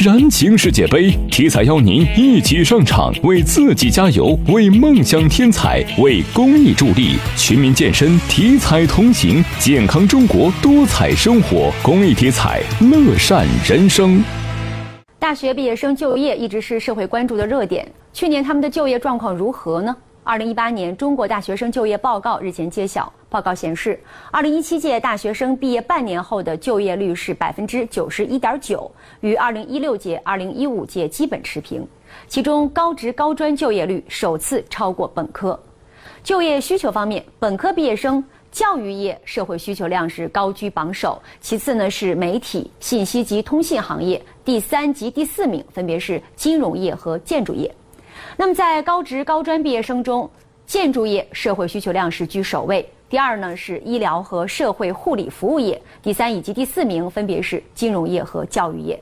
燃情世界杯，体彩邀您一起上场，为自己加油，为梦想添彩，为公益助力。全民健身，体彩同行，健康中国，多彩生活。公益体彩，乐善人生。大学毕业生就业一直是社会关注的热点。去年他们的就业状况如何呢？二零一八年中国大学生就业报告日前揭晓，报告显示，二零一七届大学生毕业半年后的就业率是百分之九十一点九，与二零一六届、二零一五届基本持平。其中，高职高专就业率首次超过本科。就业需求方面，本科毕业生教育业社会需求量是高居榜首，其次呢是媒体、信息及通信行业，第三及第四名分别是金融业和建筑业。那么，在高职高专毕业生中，建筑业社会需求量是居首位，第二呢是医疗和社会护理服务业，第三以及第四名分别是金融业和教育业。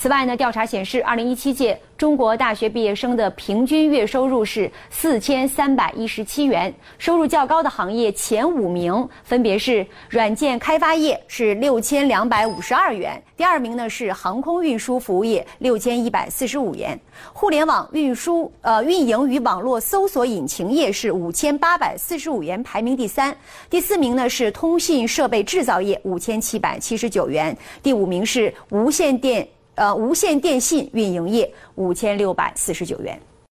此外呢，调查显示，二零一七届中国大学毕业生的平均月收入是四千三百一十七元。收入较高的行业前五名分别是软件开发业是六千两百五十二元，第二名呢是航空运输服务业六千一百四十五元，互联网运输呃运营与网络搜索引擎业是五千八百四十五元，排名第三。第四名呢是通信设备制造业五千七百七十九元，第五名是无线电。呃，无线电信运营业五千六百四十九元。